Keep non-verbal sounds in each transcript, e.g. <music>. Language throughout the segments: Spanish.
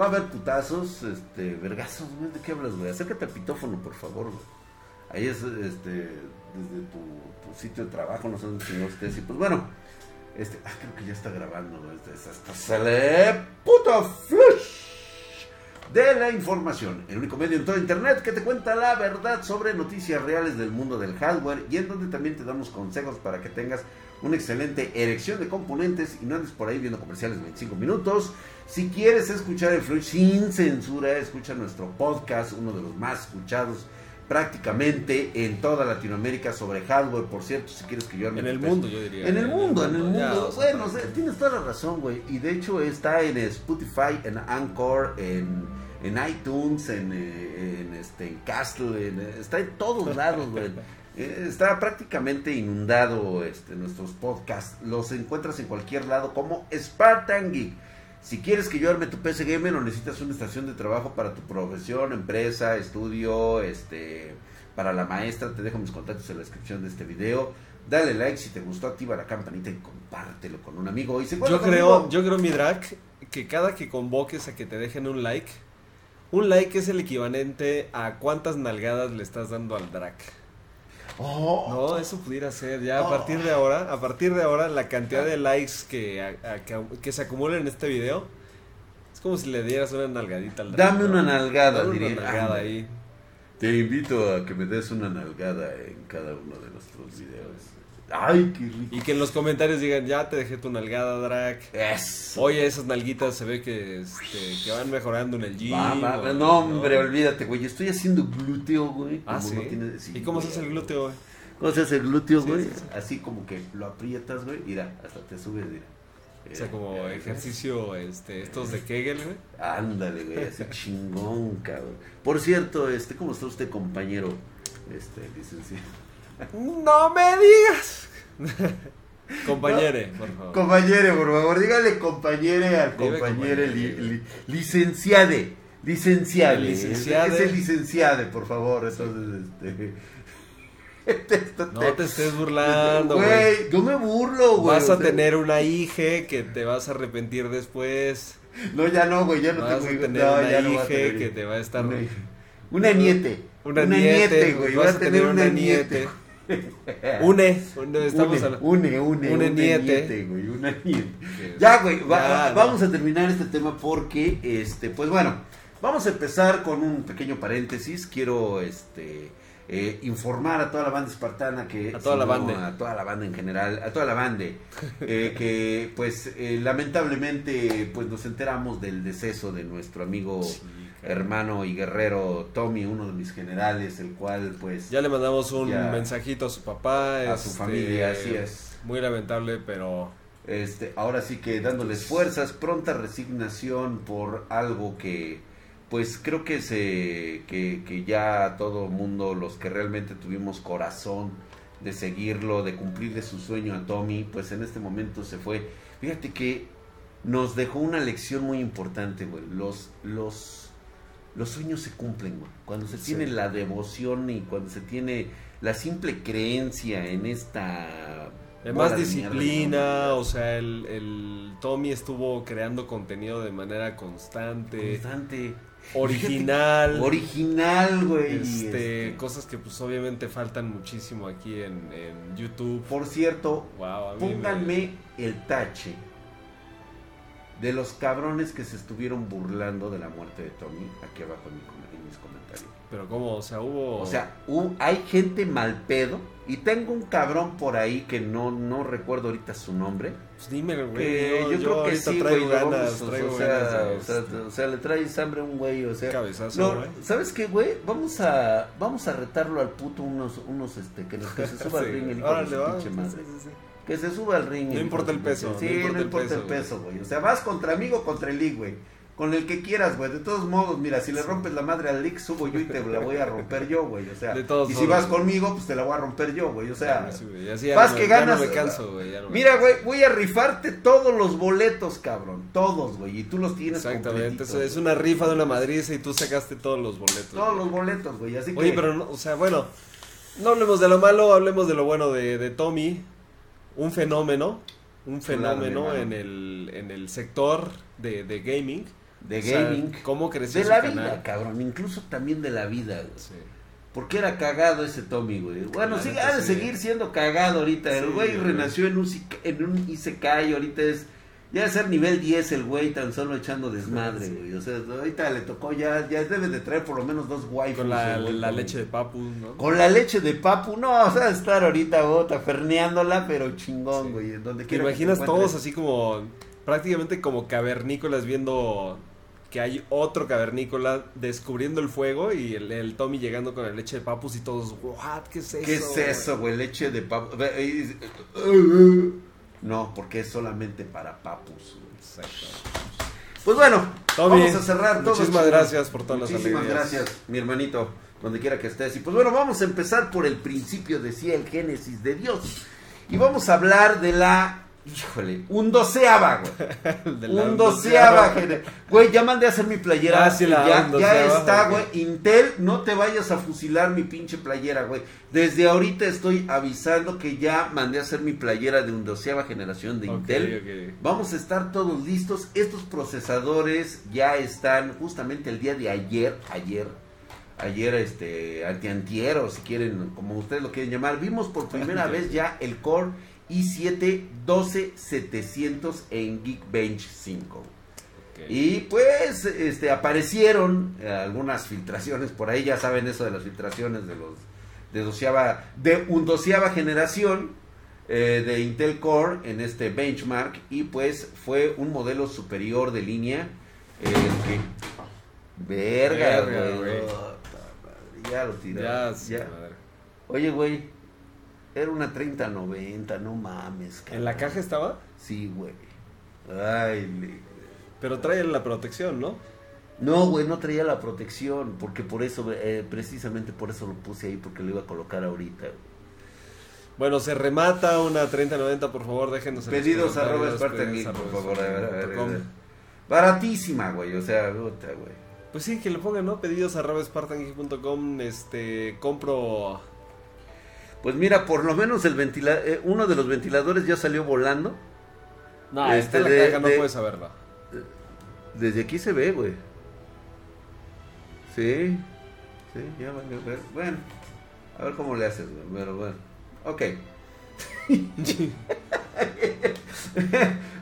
Va a haber putazos, este, vergazos, güey. ¿De qué hablas, güey? Acércate al pitófono, por favor, güey. Ahí es, este, desde tu, sitio de trabajo, no sé dónde señor estés. Y pues bueno, este, ah, creo que ya está grabando, güey. Este, hasta sale puto flush de la información. El único medio en todo internet que te cuenta la verdad sobre noticias reales del mundo del hardware y en donde también te damos consejos para que tengas una excelente erección de componentes y no andes por ahí viendo comerciales de 25 minutos. Si quieres escuchar el Flush sin censura, escucha nuestro podcast, uno de los más escuchados prácticamente en toda Latinoamérica sobre hardware, por cierto, si quieres que yo En el mundo, yo diría. En el mundo, en el mundo. Bueno, o sea, tienes toda la razón, güey. Y de hecho está en Spotify, en Anchor, en, en iTunes, en, eh, en, este, en Castle, en, eh, está en todos lados, güey. <laughs> Eh, Está prácticamente inundado este, nuestros podcasts. Los encuentras en cualquier lado como Spartan Geek. Si quieres que yo arme tu PC Gamer o necesitas una estación de trabajo para tu profesión, empresa, estudio, este, para la maestra, te dejo mis contactos en la descripción de este video. Dale like si te gustó, activa la campanita y compártelo con un amigo. Y se Yo creo, yo creo, mi drag, que cada que convoques a que te dejen un like, un like es el equivalente a cuántas nalgadas le estás dando al drag. Oh, No, eso pudiera ser ya a partir de ahora, a partir de ahora la cantidad de likes que, a- a- que, que se acumulen en este video es como si le dieras una nalgadita al drag. Dame una nalgada, Dame una diría. nalgada Ándale. ahí. Te invito a que me des una nalgada en cada uno de nuestros videos. Ay, qué rico. Y que en los comentarios digan, ya te dejé tu nalgada. Eso. Oye, esas nalguitas se ve que, este, que van mejorando en el gym. Va, va, o- va. no, hombre, olvídate, güey. Estoy haciendo glúteo, güey. Ah, ¿sí? no tienes- sí, ¿Y cómo se hace el glúteo, güey? ¿Cómo se hace el glúteo, Sí, güey? sí, sí. Así como que lo aprietas, güey. Mira, hasta te subes, mira. O sea, como Eh, ejercicio, este, estos de Kegel, güey. Ándale, güey, ese chingón, cabrón. Por cierto, este, ¿cómo está usted, compañero? Este, licenciado. ¡No me digas! Compañere, por favor. Compañere, por favor, dígale compañere al Dime compañere li, compañere. li- licenciade. Licenciade. Licenciade. Es el licenciade, por favor. Entonces, este. <laughs> esto No te estés burlando, güey. Yo me burlo, güey. Vas a tener una hija que te vas a arrepentir después. No, ya no, güey, ya no Vas a tengo tener no, una ya no a hija tener que te va a estar... Una. Una niete. Una niete, güey. vas Vas a tener una niete. niete. <laughs> Une, une, estamos une, hablando- une, une, Une une niete. güey, una niete. Ya, güey, va- Ya, va- no. vamos a terminar este tema porque, este, pues bueno, vamos a empezar con un pequeño paréntesis. Quiero, este, eh, informar a toda la banda espartana que... A toda la banda. A toda la banda en general, a toda la banda, <laughs> eh, que, pues, eh, lamentablemente, pues nos enteramos del deceso de nuestro amigo... Sí. Hermano y guerrero Tommy, uno de mis generales, el cual pues Ya le mandamos un mensajito a su papá. A su este, familia, así es. Muy lamentable, pero Este, ahora sí que dándoles fuerzas, pronta resignación por algo que, pues creo que se, que, que ya todo mundo, los que realmente tuvimos corazón de seguirlo, de cumplirle su sueño a Tommy, pues en este momento se fue. Fíjate que nos dejó una lección muy importante, güey. Los, los, los sueños se cumplen, güey. Cuando se Sí. tiene la devoción y cuando se tiene la simple creencia en esta Además bola de mierda, disciplina, o sea, el, el Tommy estuvo creando contenido de manera constante, Constante. original, Original, güey. este, este. cosas que pues obviamente faltan muchísimo aquí en, en YouTube. Por cierto, Wow, me- pónganme el tache de los cabrones que se estuvieron burlando de la muerte de Tommy aquí abajo en, mi en mis comentarios. Pero cómo, o sea, hubo... O sea, hu- hay gente mal pedo y tengo un cabrón por ahí que no, no recuerdo ahorita su nombre. pues dímelo, güey. Que yo, creo que sí, güey. ganas, vamos, o- sea, o, este, o sea, le traes hambre a un güey, o sea. cabezazo, No, güey. ¿sabes qué, güey? Vamos a vamos a retarlo al puto unos unos este que, que se suba <laughs> al Sí, ring el pinche madre. sí, sí. Que se suba al ring. No importa el peso, Sí, no importa, el peso, güey. O sea, vas contra amigo o contra el league, güey. Con el que quieras, güey. De todos modos, mira, si le rompes la madre al league, subo yo y te la voy a romper yo, güey. O sea, De todos y si modos. vas conmigo, pues te la voy a romper yo, güey. O sea, Sí, güey, así ya vas no que ya ganas. no me canso, güey. ya no me Mira, güey, voy a rifarte todos los boletos, cabrón. Todos, güey. Y tú los tienes Exactamente, eso es una rifa de una madriza y tú sacaste todos los boletos. Todos los boletos, güey. Así Oye, que. pero, no, o sea, bueno, no hablemos de lo malo, hablemos de lo bueno de, de Tommy. Un fenómeno, un fenómeno en el, en el sector de, de gaming. de O sea, gaming, ¿Cómo creció de su la canal? vida, cabrón, incluso también de la vida, güey. Sí. Porque era cagado ese Tommy, güey. Bueno, sí, ha de seguir siendo cagado ahorita. El güey renació en un, en un Isekai, ahorita es... Ya ser nivel 10 el güey tan solo echando desmadre, Sí. güey. O sea, ahorita le tocó ya, ya debe de traer por lo menos dos waifus. Con la, güey, leche de papu, ¿no? Con la leche de papu, no, o sea, estar ahorita bota, ferneándola, pero chingón, Sí. güey. Donde ¿Te que imaginas te todos así como, prácticamente como cavernícolas viendo que hay otro cavernícola descubriendo el fuego y el, el Tommy llegando con la leche de papus y todos, what, ¿qué es eso? ¿Qué es eso, güey? Leche de papu. No, porque es solamente para papus. Exacto. Pues bueno, vamos a cerrar todo. muchísimas gracias por todas las Muchísimas alegrías. gracias, mi hermanito, donde quiera que estés. Y pues bueno, vamos a empezar por el principio, decía el Génesis de Dios. Y vamos a hablar de la, híjole, un doceava, güey. <laughs> Un doceava, güey, ya mandé a hacer mi playera. Ah, sí, la ya, ya está, güey. Intel, no te vayas a fusilar mi pinche playera, güey. Desde ahorita estoy avisando que ya mandé a hacer mi playera de un doceava generación de Intel. Vamos a estar todos listos. Estos procesadores ya están justamente el día de ayer, ayer, ayer, este, antiantier, o si quieren, como ustedes lo quieren llamar, vimos por primera <laughs> vez ya el Core i7 12700 en Geekbench 5. Ok. Y pues este aparecieron eh, algunas filtraciones por ahí, ya saben eso de las filtraciones de los de doceava, de un doceava generación eh, de Intel Core en este benchmark y pues fue un modelo superior de línea que verga, Verga, Ya lo. Ya, Ya, madre. Oye, güey. Era una 3090, no mames. ¿En la cabrón. caja estaba? Sí, güey. Ay, le- Pero trae la protección, ¿no? No, güey, no traía la protección, porque por eso, eh, precisamente por eso lo puse ahí, porque lo iba a colocar ahorita. güey. Bueno, se remata una 3090, por favor, déjenos en Pedidos arroba Spartan por favor. a ver, a ver, a ver. spartangeek.com. Baratísima, güey, o sea, puta, güey. Pues sí, que le pongan, ¿no? Pedidos arroba este, compro... Pues mira, por lo menos el ventila eh, uno de los ventiladores ya salió volando. No, Este, esta la de- caja no de- puedes saberla. Desde aquí se ve, güey. Sí, sí, ya ver. Bueno, a ver cómo le haces, güey. Pero bueno, ok. <laughs>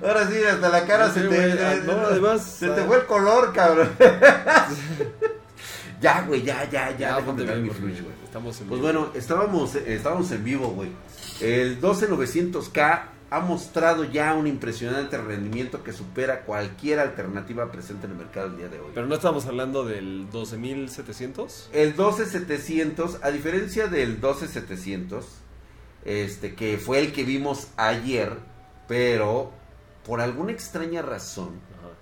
Ahora sí, hasta la cara No se te. ah, no, además, Se te ah. fue el color, cabrón. <laughs> ya, güey, ya, ya, ya. Ya, déjame bien, mi flush, güey. Estamos en Pues vivo. bueno, estábamos, eh, estábamos en vivo, güey. El 12900K ha mostrado ya un impresionante rendimiento que supera cualquier alternativa presente en el mercado el día de hoy. Pero no estamos hablando del 12700. El 12700, a diferencia del 12700, este que fue el que vimos ayer, pero por alguna extraña razón, Ajá.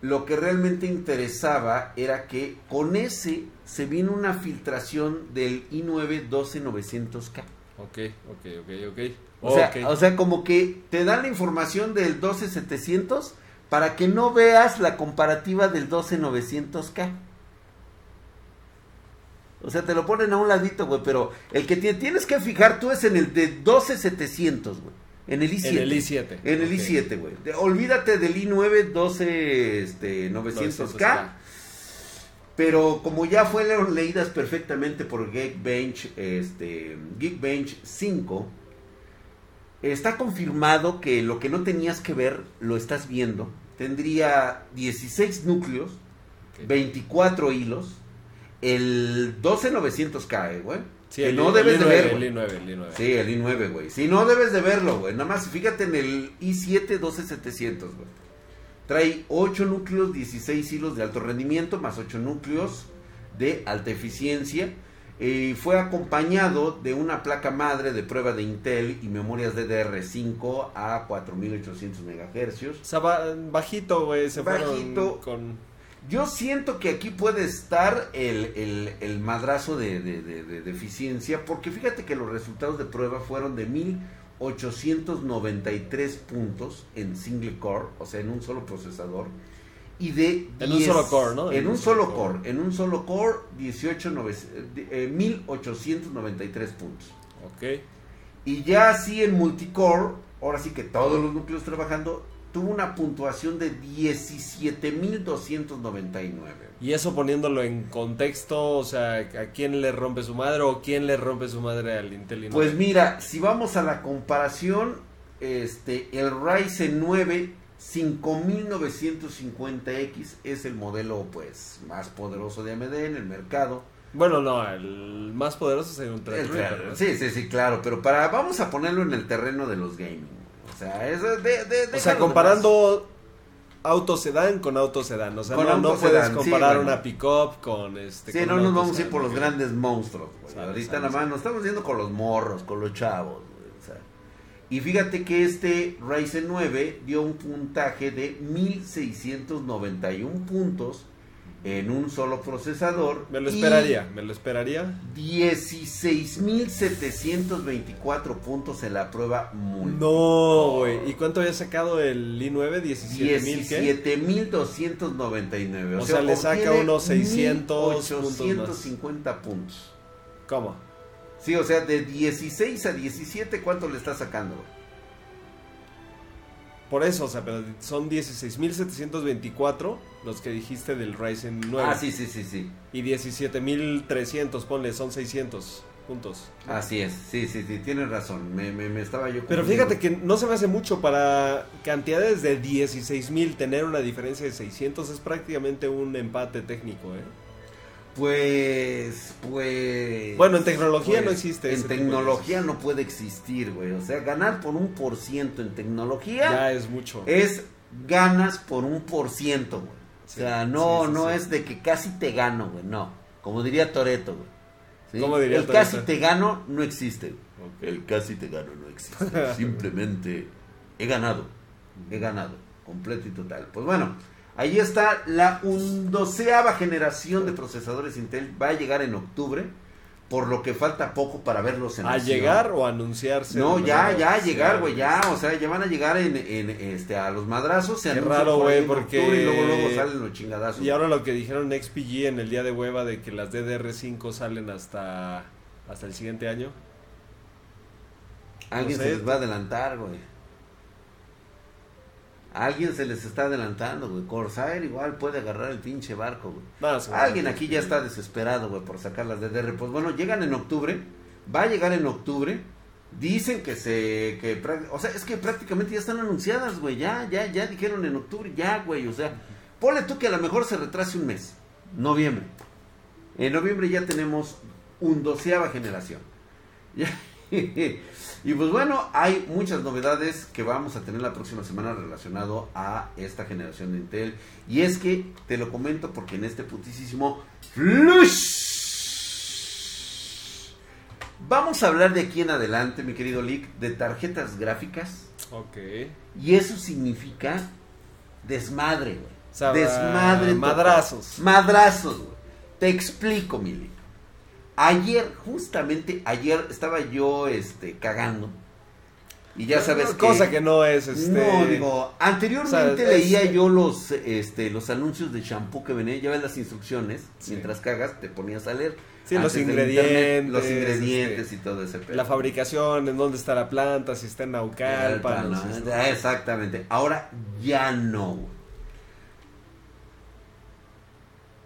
Lo que realmente interesaba era que con ese se vino una filtración del i9 12900K. Ok, ok, ok, ok. O sea, o sea, como que te dan la información del 12700 para que no veas la comparativa del 12900K. O sea, te lo ponen a un ladito, güey, pero el que te tienes que fijar tú es en el de 12700, güey. En el i7. En el i7. En el ok. i7, güey. Olvídate del i9 12 este, 900K. 900K. Pero como ya fueron leídas perfectamente por Geekbench, este, Geekbench 5, está confirmado que lo que no tenías que ver, lo estás viendo. Tendría 16 núcleos, Ok. 24 hilos, el 12900K, eh, güey. Sí, que el no debes el de i9, ver, güey. El i9, el i9. Sí, el i9, güey. Si no debes de verlo, güey. Nada más fíjate en el i7 12700, güey. Trae 8 núcleos, 16 hilos de alto rendimiento, más 8 núcleos de alta eficiencia. Y fue acompañado de una placa madre de prueba de Intel y memorias DDR5 a 4800 MHz. O sea, ba- bajito, güey. Se Bajito. fueron con... Yo siento que aquí puede estar el, el- el madrazo de, de- de- de- de eficiencia, porque fíjate que los resultados de prueba fueron de 1893 puntos en single core, o sea, en un solo procesador, y de... En un solo core, ¿no? En un solo core, en un solo core, 18, nove- eh, 1893 puntos. Ok. Y ya así en multicore, ahora sí que todos los núcleos trabajando, tuvo una puntuación de 17.299. Y eso poniéndolo en contexto, o sea, ¿a quién le rompe su madre o quién le rompe su madre al Intel i9? Pues mira, si vamos a la comparación, este, el Ryzen 9 5950X es el modelo pues más poderoso de AMD en el mercado. Bueno, no, el más poderoso es un el, claro, Sí, sí, sí, claro, pero para vamos a ponerlo en el terreno de los gaming. O sea, es de, de, o sea comparando auto sedán con auto sedán, o sea, no, puedes comparar una pickup con este Sí, no nos vamos a ir por los grandes monstruos, Ahorita nada más nos estamos yendo con los morros, con los chavos, o sea. Y fíjate que este Ryzen 9 dio un puntaje de 1691 puntos en un solo procesador. Me lo esperaría, me lo esperaría. 16.724 puntos en la prueba muy. No, güey. ¿Y cuánto había sacado el i9? 17.299. O, o sea, le saca unos 600 850 puntos. ¿Cómo? Sí, o sea, de 16 a 17, ¿cuánto le está sacando? Por eso, o sea, pero son 16.724 los que dijiste del Ryzen 9. Ah, sí, sí, sí, sí. Y 17.300, ponle, son 600 puntos. Así es, sí, sí, sí, tienes razón. Me, me, estaba yo. Pero fíjate que no se me hace mucho para cantidades de 16.000 tener una diferencia de 600 es prácticamente un empate técnico, ¿eh? Pues, pues. Bueno, en tecnología no pues, existe. En tecnología no puede existir, güey. O sea, ganar por un por ciento en tecnología. Ya es mucho. Es ganas por un por ciento, güey. o sea, no, no es de que casi te gano, güey. No. Como diría Toreto, güey. diría El casi te gano no existe. El casi te gano no existe. Simplemente he ganado. He ganado. Completo y total. Pues bueno. Ahí está la undoceava generación de procesadores Intel. Va a llegar en octubre. Por lo que falta poco para verlos en ¿A llegar o anunciarse? No, ya, ya, a llegar, güey, ya. O sea, ya van a llegar en, este, a los madrazos. Se Qué raro, güey, porque... Y luego, luego salen los chingadazos. Y ahora lo que dijeron XPG en el día de hueva de que las DDR5 salen hasta, hasta el siguiente año. Alguien se les va a adelantar, güey alguien se les está adelantando, güey. Corsair igual puede agarrar el pinche barco, güey. alguien aquí ya está desesperado, güey, por sacar las DDR. Pues bueno, llegan en octubre. Va a llegar en octubre. Dicen que se. Que, o sea, es que prácticamente ya están anunciadas, güey. Ya, ya, ya dijeron en octubre, ya, güey. O sea, ponle tú que a lo mejor se retrase un mes. Noviembre. En noviembre ya tenemos un doceava generación. <laughs> Ya. Y pues bueno, hay muchas novedades que vamos a tener la próxima semana relacionado a esta generación de Intel. Y es que te lo comento porque en este putísimo Vamos a hablar de aquí en adelante, mi querido Lick, de tarjetas gráficas. Ok. Y eso significa desmadre, güey. desmadre. Madrazos. Madrazos, güey. Te explico, mi Lick. Ayer, justamente ayer estaba yo este cagando. Y ya sabes que cosa que no es este No, digo, anteriormente leía yo los este los anuncios de shampoo que venía, ya ves las instrucciones, mientras cagas te ponías a leer. Sí, los ingredientes, los ingredientes este, y todo ese La fabricación, en dónde está la planta, si está en Naucalpan. exactamente. Ahora ya no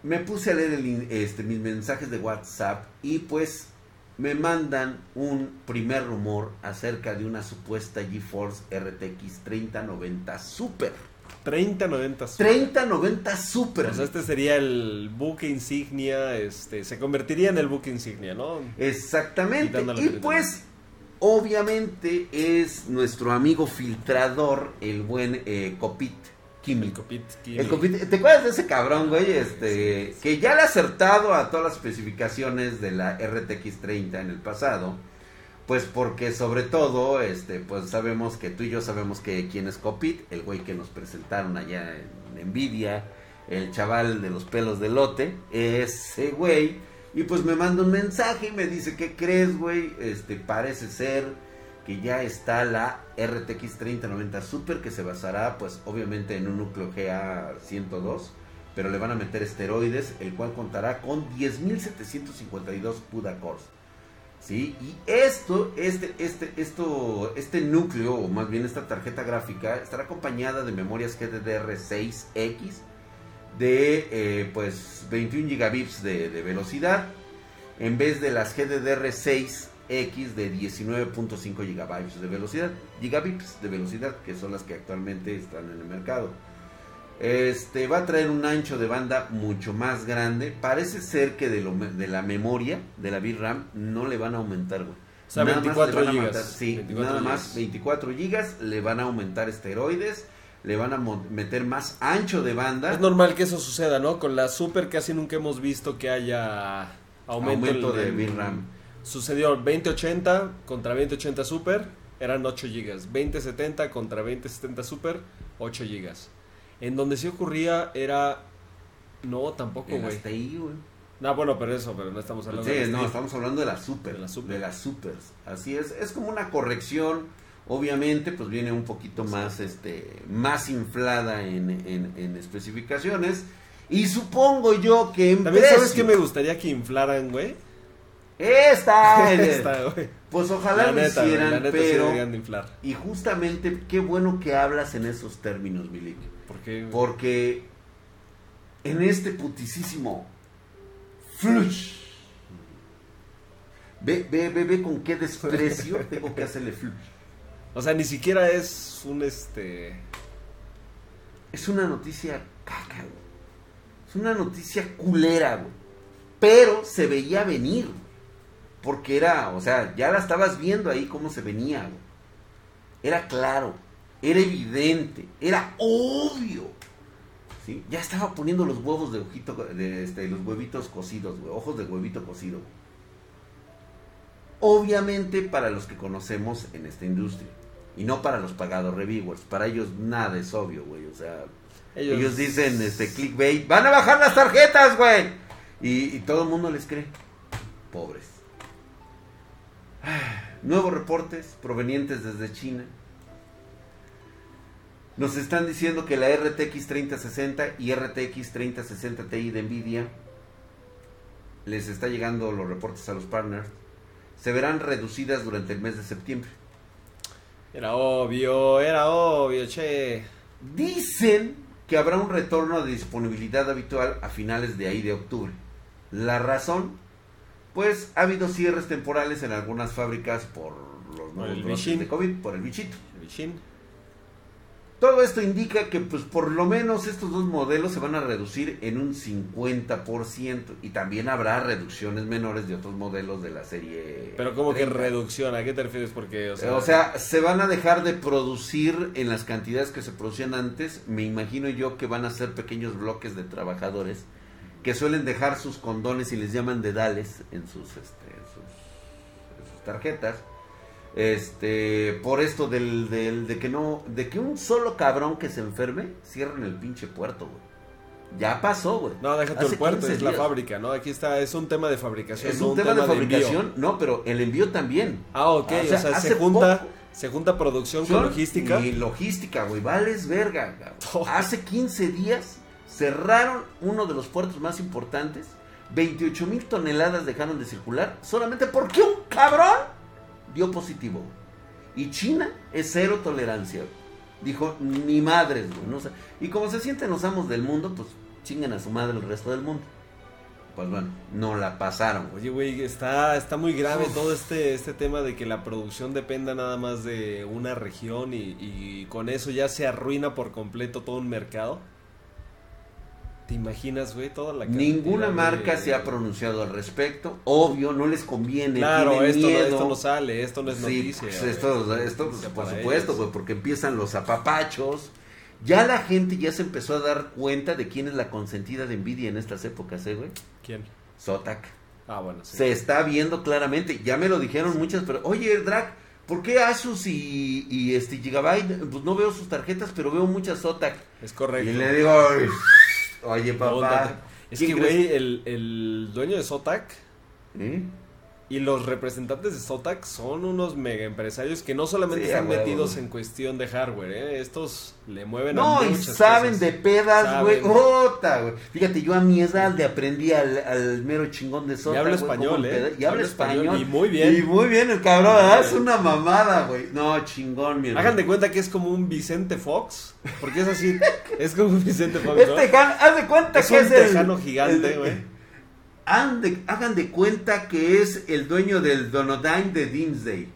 me puse a leer este, mis mensajes de WhatsApp y pues me mandan un primer rumor acerca de una supuesta GeForce RTX 3090 Super. 3090 Super. 3090 Super. Pues este sería el buque insignia, este, se convertiría en el buque insignia, ¿no? Exactamente. Y pues, obviamente es nuestro amigo filtrador, el buen eh, Copit el Copit, ¿Te acuerdas de ese cabrón, güey? Este, que ya le ha acertado a todas las especificaciones de la RTX 30 en el pasado. Pues porque sobre todo, este, pues sabemos que tú y yo sabemos que quién es Copit, el güey que nos presentaron allá en Nvidia, el chaval de los pelos de lote, ese güey. Y pues me manda un mensaje y me dice, ¿qué crees, güey? Este, parece ser que ya está la RTX 3090 Super que se basará pues obviamente en un núcleo GA102 pero le van a meter esteroides el cual contará con 10.752 CUDA cores ¿sí? Y esto, este, este, esto, este núcleo, o más bien esta tarjeta gráfica, estará acompañada de memorias GDDR6X de eh, pues 21 gigabits de, de velocidad en vez de las GDDR6X de 19.5 gigabytes de velocidad, gigabits de velocidad, que son las que actualmente están en el mercado. Este va a traer un ancho de banda mucho más grande. Parece ser que de, lo, de la memoria de la VRAM no le van a aumentar, güey. O sea, Nada más 24 le van a gigas. aumentar- sí, 24 nada más gigas. 24 gigas. Le van a aumentar esteroides. Le van a meter más ancho de banda. Es normal que eso suceda, ¿no? Con la Super casi nunca hemos visto que haya aumento, Aumento en- de VRAM. Sucedió 2080 contra 2080 Super, eran 8 GB. 2070 contra 2070 Super, 8 GB. En donde sí ocurría era... No, tampoco, güey. hasta ahí, güey. No, bueno, pero eso, pero no estamos hablando Sí, de no, estamos hablando de la super, De la super. de las supers. Así es, es como una corrección. Obviamente, pues viene un poquito más, este, más inflada en, en- en especificaciones. Y supongo yo que en También sabes que me gustaría que inflaran, güey. Esta, <laughs> Esta, güey. pues ojalá La lo neta, hicieran, la neta sí pero deberían de inflar. y justamente qué bueno que hablas en esos términos, Milik, Porque porque en este putisísimo flush. Ve, ve, ve, ve con qué desprecio <laughs> tengo que hacerle flush. O sea, ni siquiera es un este. Es una noticia caca, güey. Es una noticia culera, güey. Pero se veía venir. Porque era, o sea, ya la estabas viendo ahí cómo se venía, güey. Era claro, era evidente, era obvio. ¿Sí? Ya estaba poniendo los huevos de ojito, de este, los huevitos cocidos, güey. Ojos de huevito cocido. güey. Obviamente para los que conocemos en esta industria. Y no para los pagados reviewers. Para ellos nada es obvio, güey. O sea, Ellos, ellos, dicen, este, clickbait, van a bajar las tarjetas, güey. Y, y todo el mundo les cree. Pobres. <sighs> Nuevos reportes provenientes desde China. Nos están diciendo que la RTX 3060 y RTX 3060 Ti de Nvidia les está llegando los reportes a los partners. Se verán reducidas durante el mes de septiembre. Era obvio, era obvio, che. Dicen que habrá un retorno de disponibilidad habitual a finales de ahí de octubre. La razón, pues ha habido cierres temporales en algunas fábricas por los nuevos el brotes bichín. de COVID, por el bichito. Shin. Todo esto indica que pues por lo menos estos dos modelos se van a reducir en un 50% y también habrá reducciones menores de otros modelos de la serie. Pero como que 30. reducción, ¿a qué te refieres? Porque, o sea, O sea, se van a dejar de producir en las cantidades que se producían antes. Me imagino yo que van a ser pequeños bloques de trabajadores que suelen dejar sus condones y les llaman dedales en sus, este, en sus, en sus tarjetas. Este, por esto del, del- de que no, de que un solo cabrón que se enferme cierren el pinche puerto, güey. Ya pasó, güey. no, déjate el Hace puerto, 15 es la fábrica, ¿no? Aquí está, es un tema de fabricación. Es no un tema, de fabricación, no, pero el envío también. Ah, ok, O o sea, se junta, poco- se junta producción con logística. Y logística, güey. Vales verga. Oh. <laughs> Hace 15 días cerraron uno de los puertos más importantes. 28 mil toneladas dejaron de circular solamente porque un cabrón dio positivo. Y China es cero tolerancia. Dijo, ni madres, güey. no sé. Y como se sienten los amos del mundo, pues chingan a su madre el resto del mundo. Pues bueno, no la pasaron. Oye, güey, está, está muy grave Uf. todo este, este tema de que la producción dependa nada más de una región y, y con eso ya se arruina por completo todo un mercado. ¿Te imaginas, güey? Toda la Ninguna de- marca se ha pronunciado al respecto. Obvio, no les conviene. Claro, esto no, miedo. esto no sale, esto no es Sí, noticia. pues, esto, esto, pues, por supuesto, güey, porque empiezan los apapachos. Ya la gente ya se empezó a dar cuenta de quién es la consentida de Nvidia en estas épocas, ¿eh, güey? ¿Quién? Zotac. Ah, bueno, sí. Se está viendo claramente. Ya me lo dijeron muchas, pero oye, Drac, ¿por qué Asus y, y este Gigabyte? Pues no veo sus tarjetas, pero veo muchas Zotac. Es correcto. Y le digo, "Ay, oye, papá. Es que, ¿quién crees?" güey, el, el dueño de Zotac ¿Eh? Y los representantes de Zotac son unos mega empresarios que no solamente Sí, están metidos güey. en cuestión de hardware, ¿eh? estos le mueven a No, y saben cosas. de pedas, güey. Saben. Ota, güey. Fíjate, yo a mi edad le aprendí al, al mero chingón de Sota. Y habla español, ¿eh? Y habla español, español. y muy bien. Y muy bien el cabrón. Es una mamada, güey. No, chingón, mi. Hagan de cuenta que es como un Vicente Fox, porque es así, es como un Vicente Fox, <laughs> Es ¿no? tejano, haz de cuenta Es que un es el- tejano gigante, el- güey. Hagan de, hagan de cuenta que es el dueño del Donodyne de Dimsday.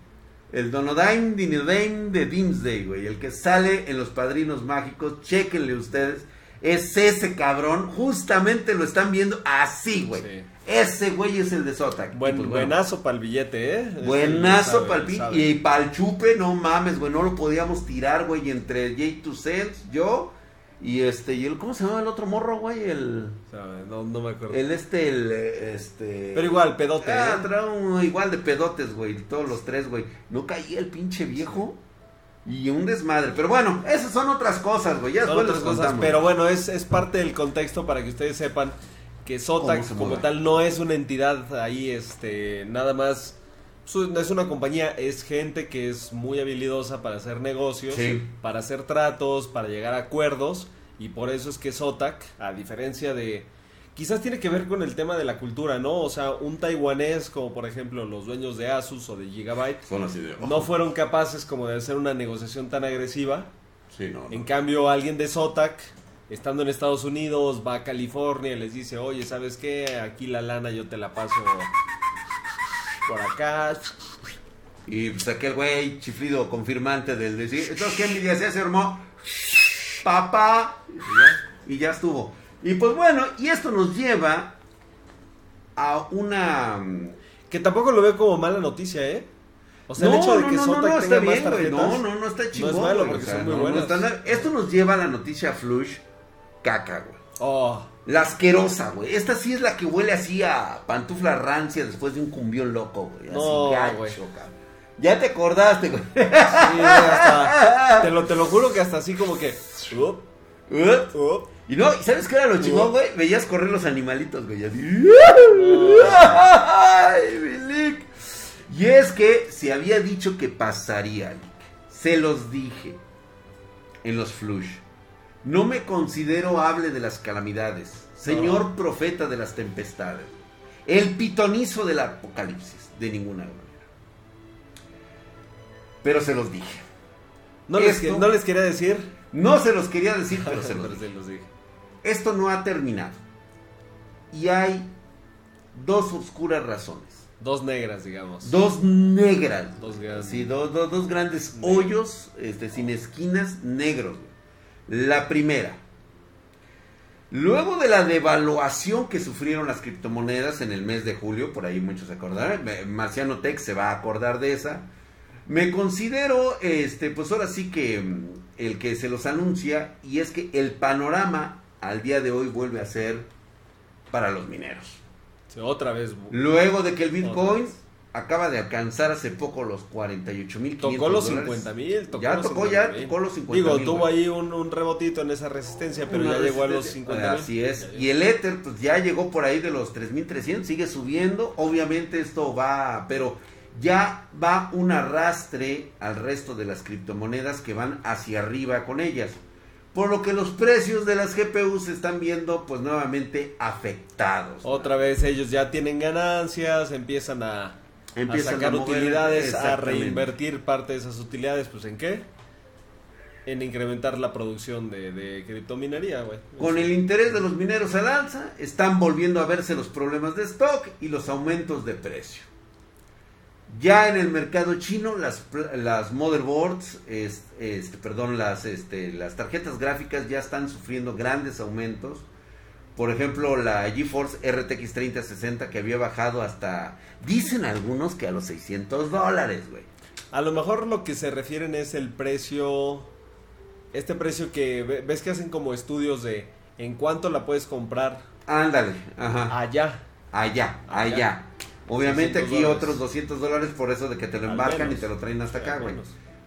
El Donodyne Dinedane de Dimsday, güey. El que sale en Los Padrinos Mágicos. Chéquenle ustedes. Es ese cabrón. Justamente lo están viendo así, güey. Sí. Ese güey es el de Zotac. Y Buen, pues, bueno, buenazo para el billete, ¿eh? Buenazo Sabe, para el sabe. Y para el chupe, no mames, güey. No lo podíamos tirar, güey. Entre J2 Cells, yo. Y este, y el, ¿cómo se llama el otro morro, güey? El. No, no me acuerdo. El este, el, este... Pero igual, pedote, Ah, ¿eh? un- igual de pedotes, güey, todos los tres, güey. No caía el pinche viejo y un desmadre. Pero bueno, esas son otras cosas, güey. Ya Son otras cosas, contamos. pero bueno, es, es parte del contexto para que ustedes sepan que Zotac ¿Cómo se como tal no es una entidad ahí, este, nada más, es una compañía, es gente que es muy habilidosa para hacer negocios, Sí. para hacer tratos, para llegar a acuerdos, y por eso es que Zotac, a diferencia de... Quizás tiene que ver con el tema de la cultura, ¿no? O sea, un taiwanés como por ejemplo los dueños de Asus o de Gigabyte Son así de... no fueron capaces como de hacer una negociación tan agresiva Sí, no, no. en cambio, alguien de Zotac, estando en Estados Unidos, va a California y les dice, oye, ¿sabes qué? Aquí la lana yo te la paso por acá. Y pues aquel güey chiflido confirmante del decir... Entonces, ¿qué envidia se armó? Papá. Y ya estuvo. Y pues bueno, y esto nos lleva a una... Que tampoco lo veo como mala noticia, ¿eh? O sea, el No, hecho de no, que no, Zotac no, no, tenga está más bien, güey. tarjetas. No, no, no está chingón. es malo porque o sea, son muy no, no buenas. está nada- Esto nos lleva a la noticia flush caca, güey. Oh, La asquerosa, güey. Esta sí es la que huele así a pantufla rancia después de un cumbión loco, güey. Así No, gacho, güey. cabrón. Ya te acordaste, güey. sí, hasta- te, lo, te lo juro que hasta así como que... up, up. Y no, ¿y sabes qué era lo chingón, güey? Veías correr los animalitos, güey. Así. <laughs> ¡Ay, mi Lick! Y es que se había dicho que pasaría, Lick. Se los dije en los flush. No me considero hable de las calamidades, señor profeta de las tempestades, el pitonizo del apocalipsis, de ninguna manera. Pero se los dije. No, les, Esto- que- no les quería decir, No se los quería decir, pero se <laughs> los pero dije. se los dije. Esto no ha terminado. Y hay dos oscuras razones. Dos negras, digamos. Dos negras. Dos grandes. Sí, dos, dos- dos grandes hoyos este, sin esquinas negros. La primera. Luego de la devaluación que sufrieron las criptomonedas en el mes de julio, por ahí muchos se acordarán, Marciano Tech se va a acordar de esa. Me considero, este, pues ahora sí que mm, el que se los anuncia, y es que el panorama al día de hoy vuelve a ser para los mineros. Otra vez. Luego de que el Bitcoin. Acaba de alcanzar hace poco los 48 mil Tocó los 50 mil. Ya tocó, ya tocó los 50 Digo, tuvo ahí un, un rebotito en esa resistencia, pero ya llegó a los resistencia. 50 mil. Así es. Y el Ether, pues ya llegó por ahí de los 3300, sigue subiendo. Obviamente esto va, pero ya va un arrastre al resto de las criptomonedas que van hacia arriba con ellas. Por lo que los precios de las GPUs se están viendo pues nuevamente afectados. Otra vez ellos ya tienen ganancias, empiezan a, Empiezan a sacar a utilidades, a reinvertir parte de esas utilidades, pues ¿en qué? En incrementar la producción de, de criptominería, güey. Con el interés de los mineros al alza, están volviendo a verse los problemas de stock y los aumentos de precio. Ya en el mercado chino, las, las motherboards, es- este, perdón, las, este, las tarjetas gráficas ya están sufriendo grandes aumentos. Por ejemplo, la GeForce RTX 3060 que había bajado hasta, dicen algunos que a los 600 dólares, güey. A lo mejor lo que se refieren es el precio, este precio que ve- ves que hacen como estudios de en cuánto la puedes comprar Ándale, ajá. allá. Allá, Allá. allá. Obviamente 600 aquí dólares. otros 200 dólares por eso de que te lo embarcan y te lo traen hasta acá, güey.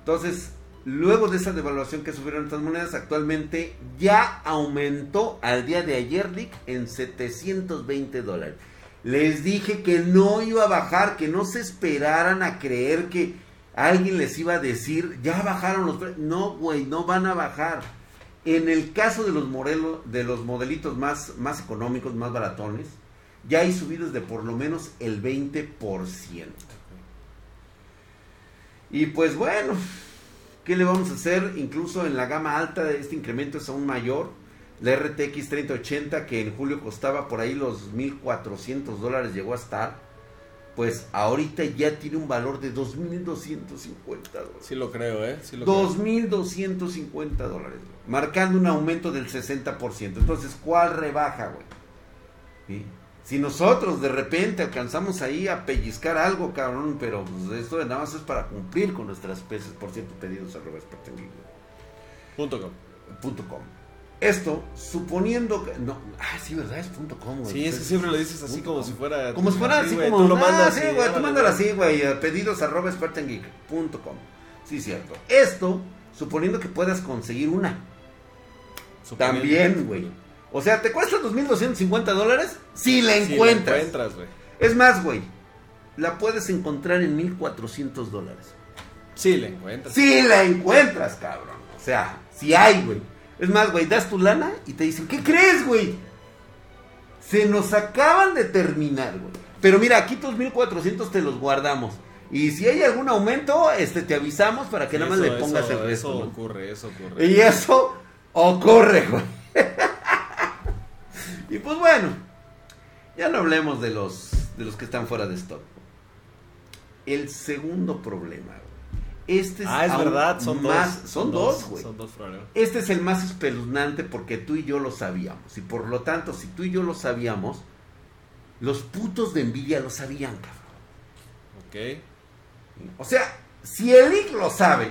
Entonces, luego de esa devaluación que sufrieron estas monedas, actualmente ya aumentó al día de ayer, Dick, en 720 dólares. Les dije que no iba a bajar, que no se esperaran a creer que alguien les iba a decir, ya bajaron los precios. No, güey, no van a bajar. En el caso de los modelos, de los modelitos más, más económicos, más baratones, ya hay subidas de por lo menos el 20%. Y pues bueno, ¿qué le vamos a hacer? Incluso en la gama alta este incremento es aún mayor. La RTX 3080 que en julio costaba por ahí los 1400 dólares llegó a estar. Pues ahorita ya tiene un valor de 2250 dólares. Sí lo creo, ¿eh? Sí lo 2250 dólares. Marcando un aumento del 60%. Entonces, ¿cuál rebaja, güey? ¿Sí? Si nosotros de repente alcanzamos ahí a pellizcar algo, cabrón, pero pues, esto nada más es para cumplir con nuestras especies, por cierto, pedidos a Punto com. Punto com. Esto, suponiendo que. No, ah, sí, ¿verdad? Es punto com, güey. Sí, es que siempre lo dices así como si fuera. Como si fuera así, como. Tú lo mandas. Ah, sí, güey, tú mándalo así, güey. Pedidos arroba com. Sí, cierto. Esto, suponiendo que puedas conseguir una. También, güey. O sea, ¿te cuesta 2.250 dólares? Si la encuentras. Si encuentras, güey. Es más, güey. La puedes encontrar en 1.400 dólares. Sí la encuentras. Sí la encuentras, cabrón. O sea, si hay, güey. Es más, güey, das tu lana y te dicen, ¿qué crees, güey? Se nos acaban de terminar, güey. Pero mira, aquí tus 1400 te los guardamos. Y si hay algún aumento, este te avisamos para que nada más le pongas el resto. Eso ocurre, eso ocurre. Y eso ocurre, güey. <laughs> y pues bueno, ya no hablemos de los de los que están fuera de stock. El segundo problema, este es, ah, es verdad, son más, dos. Son dos, güey. Son dos Este es el más espeluznante porque tú y yo lo sabíamos. Y por lo tanto, si tú y yo lo sabíamos, los putos de envidia lo sabían, cabrón. Ok. O sea, si el IC lo sabe,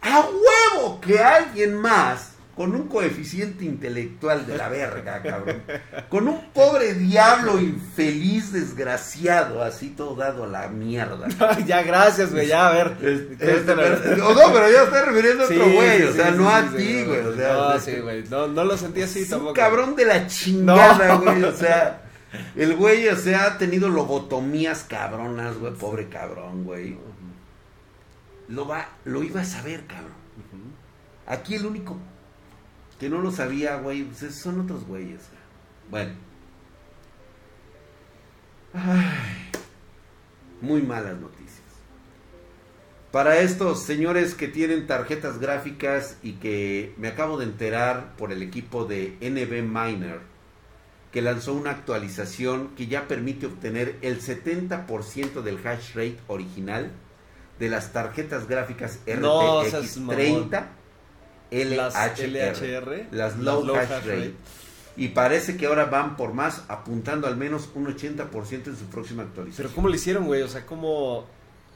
a huevo que alguien más con un coeficiente intelectual de la verga, cabrón. Con un pobre diablo infeliz, desgraciado, así todo dado a la mierda. <laughs> ya, gracias, güey, ya, a ver. Este, no, pero ya estoy refiriendo a otro güey, o sea, no a ti, güey. O sea, no, sí, güey, no, no, lo sentí así tampoco. Un cabrón de la chingada, güey, o sea. El güey, o sea, ha tenido lobotomías cabronas, güey, pobre cabrón, güey. Lo va, lo iba a saber, cabrón. Aquí el único que no lo sabía, güey, pues son otros güeyes. Bueno. Ay, muy malas noticias. Para estos señores que tienen tarjetas gráficas y que me acabo de enterar por el equipo de NB Miner, que lanzó una actualización que ya permite obtener el 70% del hash rate original de las tarjetas gráficas RTX 30 LHR, las, low, hash, rate. Y parece que ahora van por más, apuntando al menos un 80% en su próxima actualización. Pero ¿cómo le hicieron, güey? O sea, ¿cómo,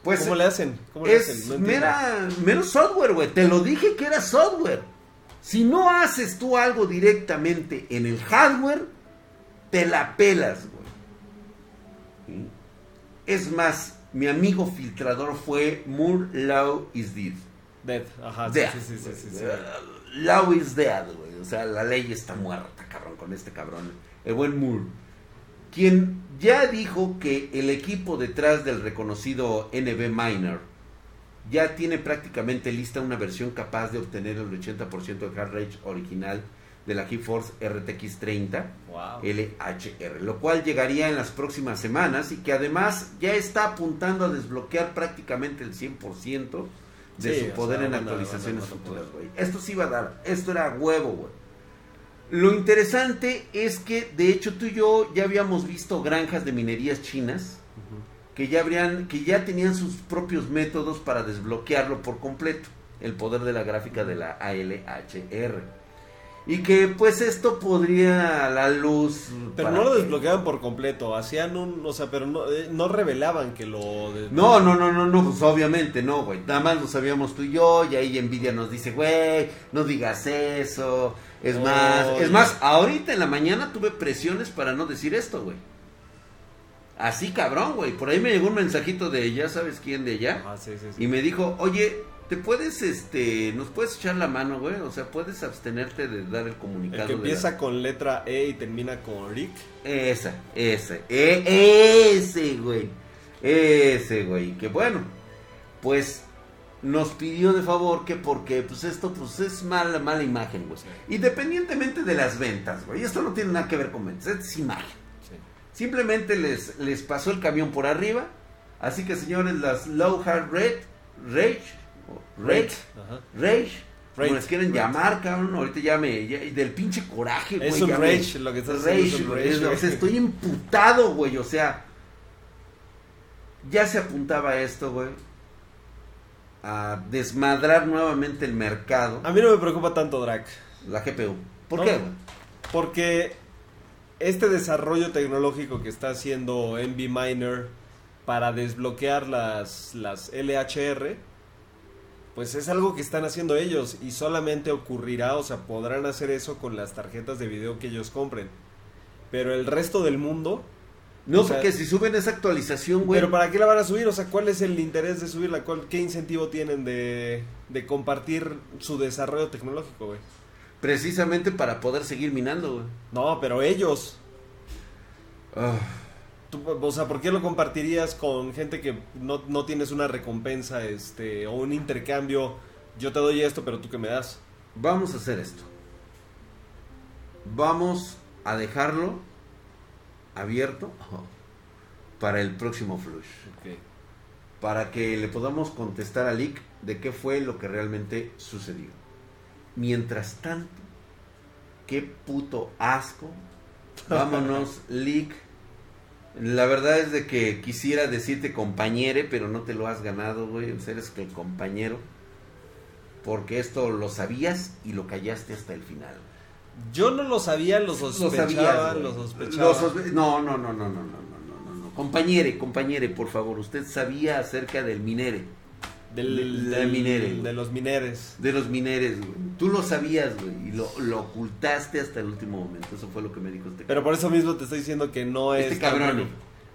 pues, ¿cómo le hacen? ¿Cómo es mera, mero software, güey. Te lo dije que era software. Si no haces tú algo directamente en el hardware, te la pelas, güey. Es más, mi amigo filtrador fue Moore Law is Dead. Dead, ajá. Sí, sí, sí, sí, Law is dead, güey. O sea, la ley está muerta, cabrón, con este cabrón. El buen Moore. Quien ya dijo que el equipo detrás del reconocido NB Miner ya tiene prácticamente lista una versión capaz de obtener el 80% de hard rate original de la GeForce RTX 30 LHR, lo cual llegaría en las próximas semanas y que además ya está apuntando a desbloquear prácticamente el 100% de su poder en actualizaciones futuras, güey. Esto sí iba a dar, esto era huevo, güey. Lo interesante es que, de hecho, tú y yo ya habíamos visto granjas de minerías chinas que ya habrían, que ya tenían sus propios métodos para desbloquearlo por completo, el poder de la gráfica de la ALHR. Y que pues esto podría a la luz. Pero no lo desbloqueaban por completo, hacían un. O sea, pero no, eh, no revelaban que lo. No, no, no, no, no, pues obviamente no, güey. Nada más lo sabíamos tú y yo, y ahí Nvidia nos dice, güey, no digas eso. Es más, es más, ahorita en la mañana tuve presiones para no decir esto, güey. Así cabrón, güey. Por ahí me llegó un mensajito de ya sabes quién de ella. Ah, sí, sí, sí. Y me dijo, oye, te puedes, este, nos puedes echar la mano, güey. O sea, puedes abstenerte de dar el comunicado. El que de empieza la- con letra E y termina con Rick. Esa, ese, e- ese, güey. Ese, güey. Que bueno, pues nos pidió de favor que porque pues esto pues es mala, mala imagen, güey. Independientemente de las ventas, güey. Esto no tiene nada que ver con ventas, es imagen. Sí. Simplemente les, les pasó el camión por arriba. Así que señores, las low heart rate, rage, o Ajá. rage, como les quieren rate. llamar, cabrón. Ahorita ya me, ya- del pinche coraje, güey. Es un me- rage, lo que estás Rage, haciendo es un güey, rage, es- o sea, estoy emputado, güey. O sea, ya se apuntaba esto, güey, a desmadrar nuevamente el mercado, A mí no me preocupa tanto Drac. la GPU. ¿Por No. qué, güey? Porque este desarrollo tecnológico que está haciendo NV Miner para desbloquear las, las LHR, pues es algo que están haciendo ellos y solamente ocurrirá, o sea, podrán hacer eso con las tarjetas de video que ellos compren. Pero el resto del mundo, No, O sea- porque si suben esa actualización, güey. ¿pero para qué la van a subir? O sea, ¿cuál es el interés de subirla? ¿Cuál, ¿Qué incentivo tienen de, de compartir su desarrollo tecnológico, güey? Precisamente para poder seguir minando, güey. No, pero ellos... Ah, Tú, o sea, ¿por qué lo compartirías con gente que no, no tienes una recompensa este o un intercambio? Yo te doy esto, pero tú qué me das. vamos a hacer esto. Vamos a dejarlo abierto para el próximo flush. para que le podamos contestar a Lick de qué fue lo que realmente sucedió. Mientras tanto, qué puto asco. <laughs> Vámonos, Lick. La verdad es de que quisiera decirte compañere, pero no te lo has ganado, güey. O sea, eres el compañero. Porque esto lo sabías y lo callaste hasta el final. Yo no lo sabía, lo Lo sospechaba, sabías, lo sospechaba. Lo sospe- no, no, no, no, no, no, no, no, no, no. Compañere, compañere, por favor. Usted sabía acerca del minere. Del, de minere, los mineres. De los mineres, güey. Tú lo sabías, güey. Y lo, lo ocultaste hasta el último momento. Eso fue lo que me dijo este Pero por eso mismo te estoy diciendo que no es Este tan cabrón. preocup-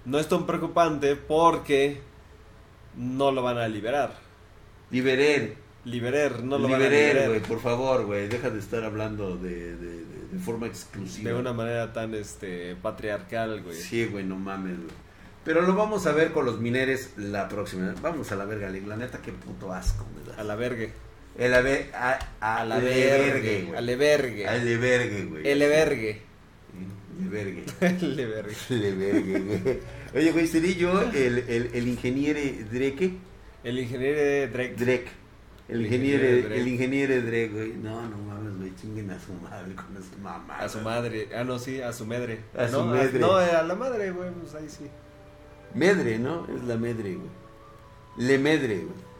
no es tan preocupante porque no lo van a liberar. Liberer. Liberer, no lo van a liberar güey. Por favor, güey. Deja de estar hablando de, de, de- de forma exclusiva. de una manera tan este patriarcal, güey. Sí, güey, no mames, güey. Pero lo vamos a ver con los mineres la próxima. Vamos a la verga. La neta, qué puto asco me da. A la vergue. El ave- a, a, la vergue. güey. A la vergue. Al vergue, güey. El vergue. Le vergue. <laughs> El vergue. <laughs> Le vergue, güey. Oye, güey, ¿sería yo el, el, el ingeniero Drake? El ingeniero Drake. Drake. El El ingeniero, el ingeniero Drake, güey. No, no mames, güey. Chinguen a su madre con esa mamá. A su madre. Ah, no, sí, a su madre. A su no, madre. no, a la madre, güey, pues ahí sí. Medre, ¿no? Es la medre, güey. Le medre, güey.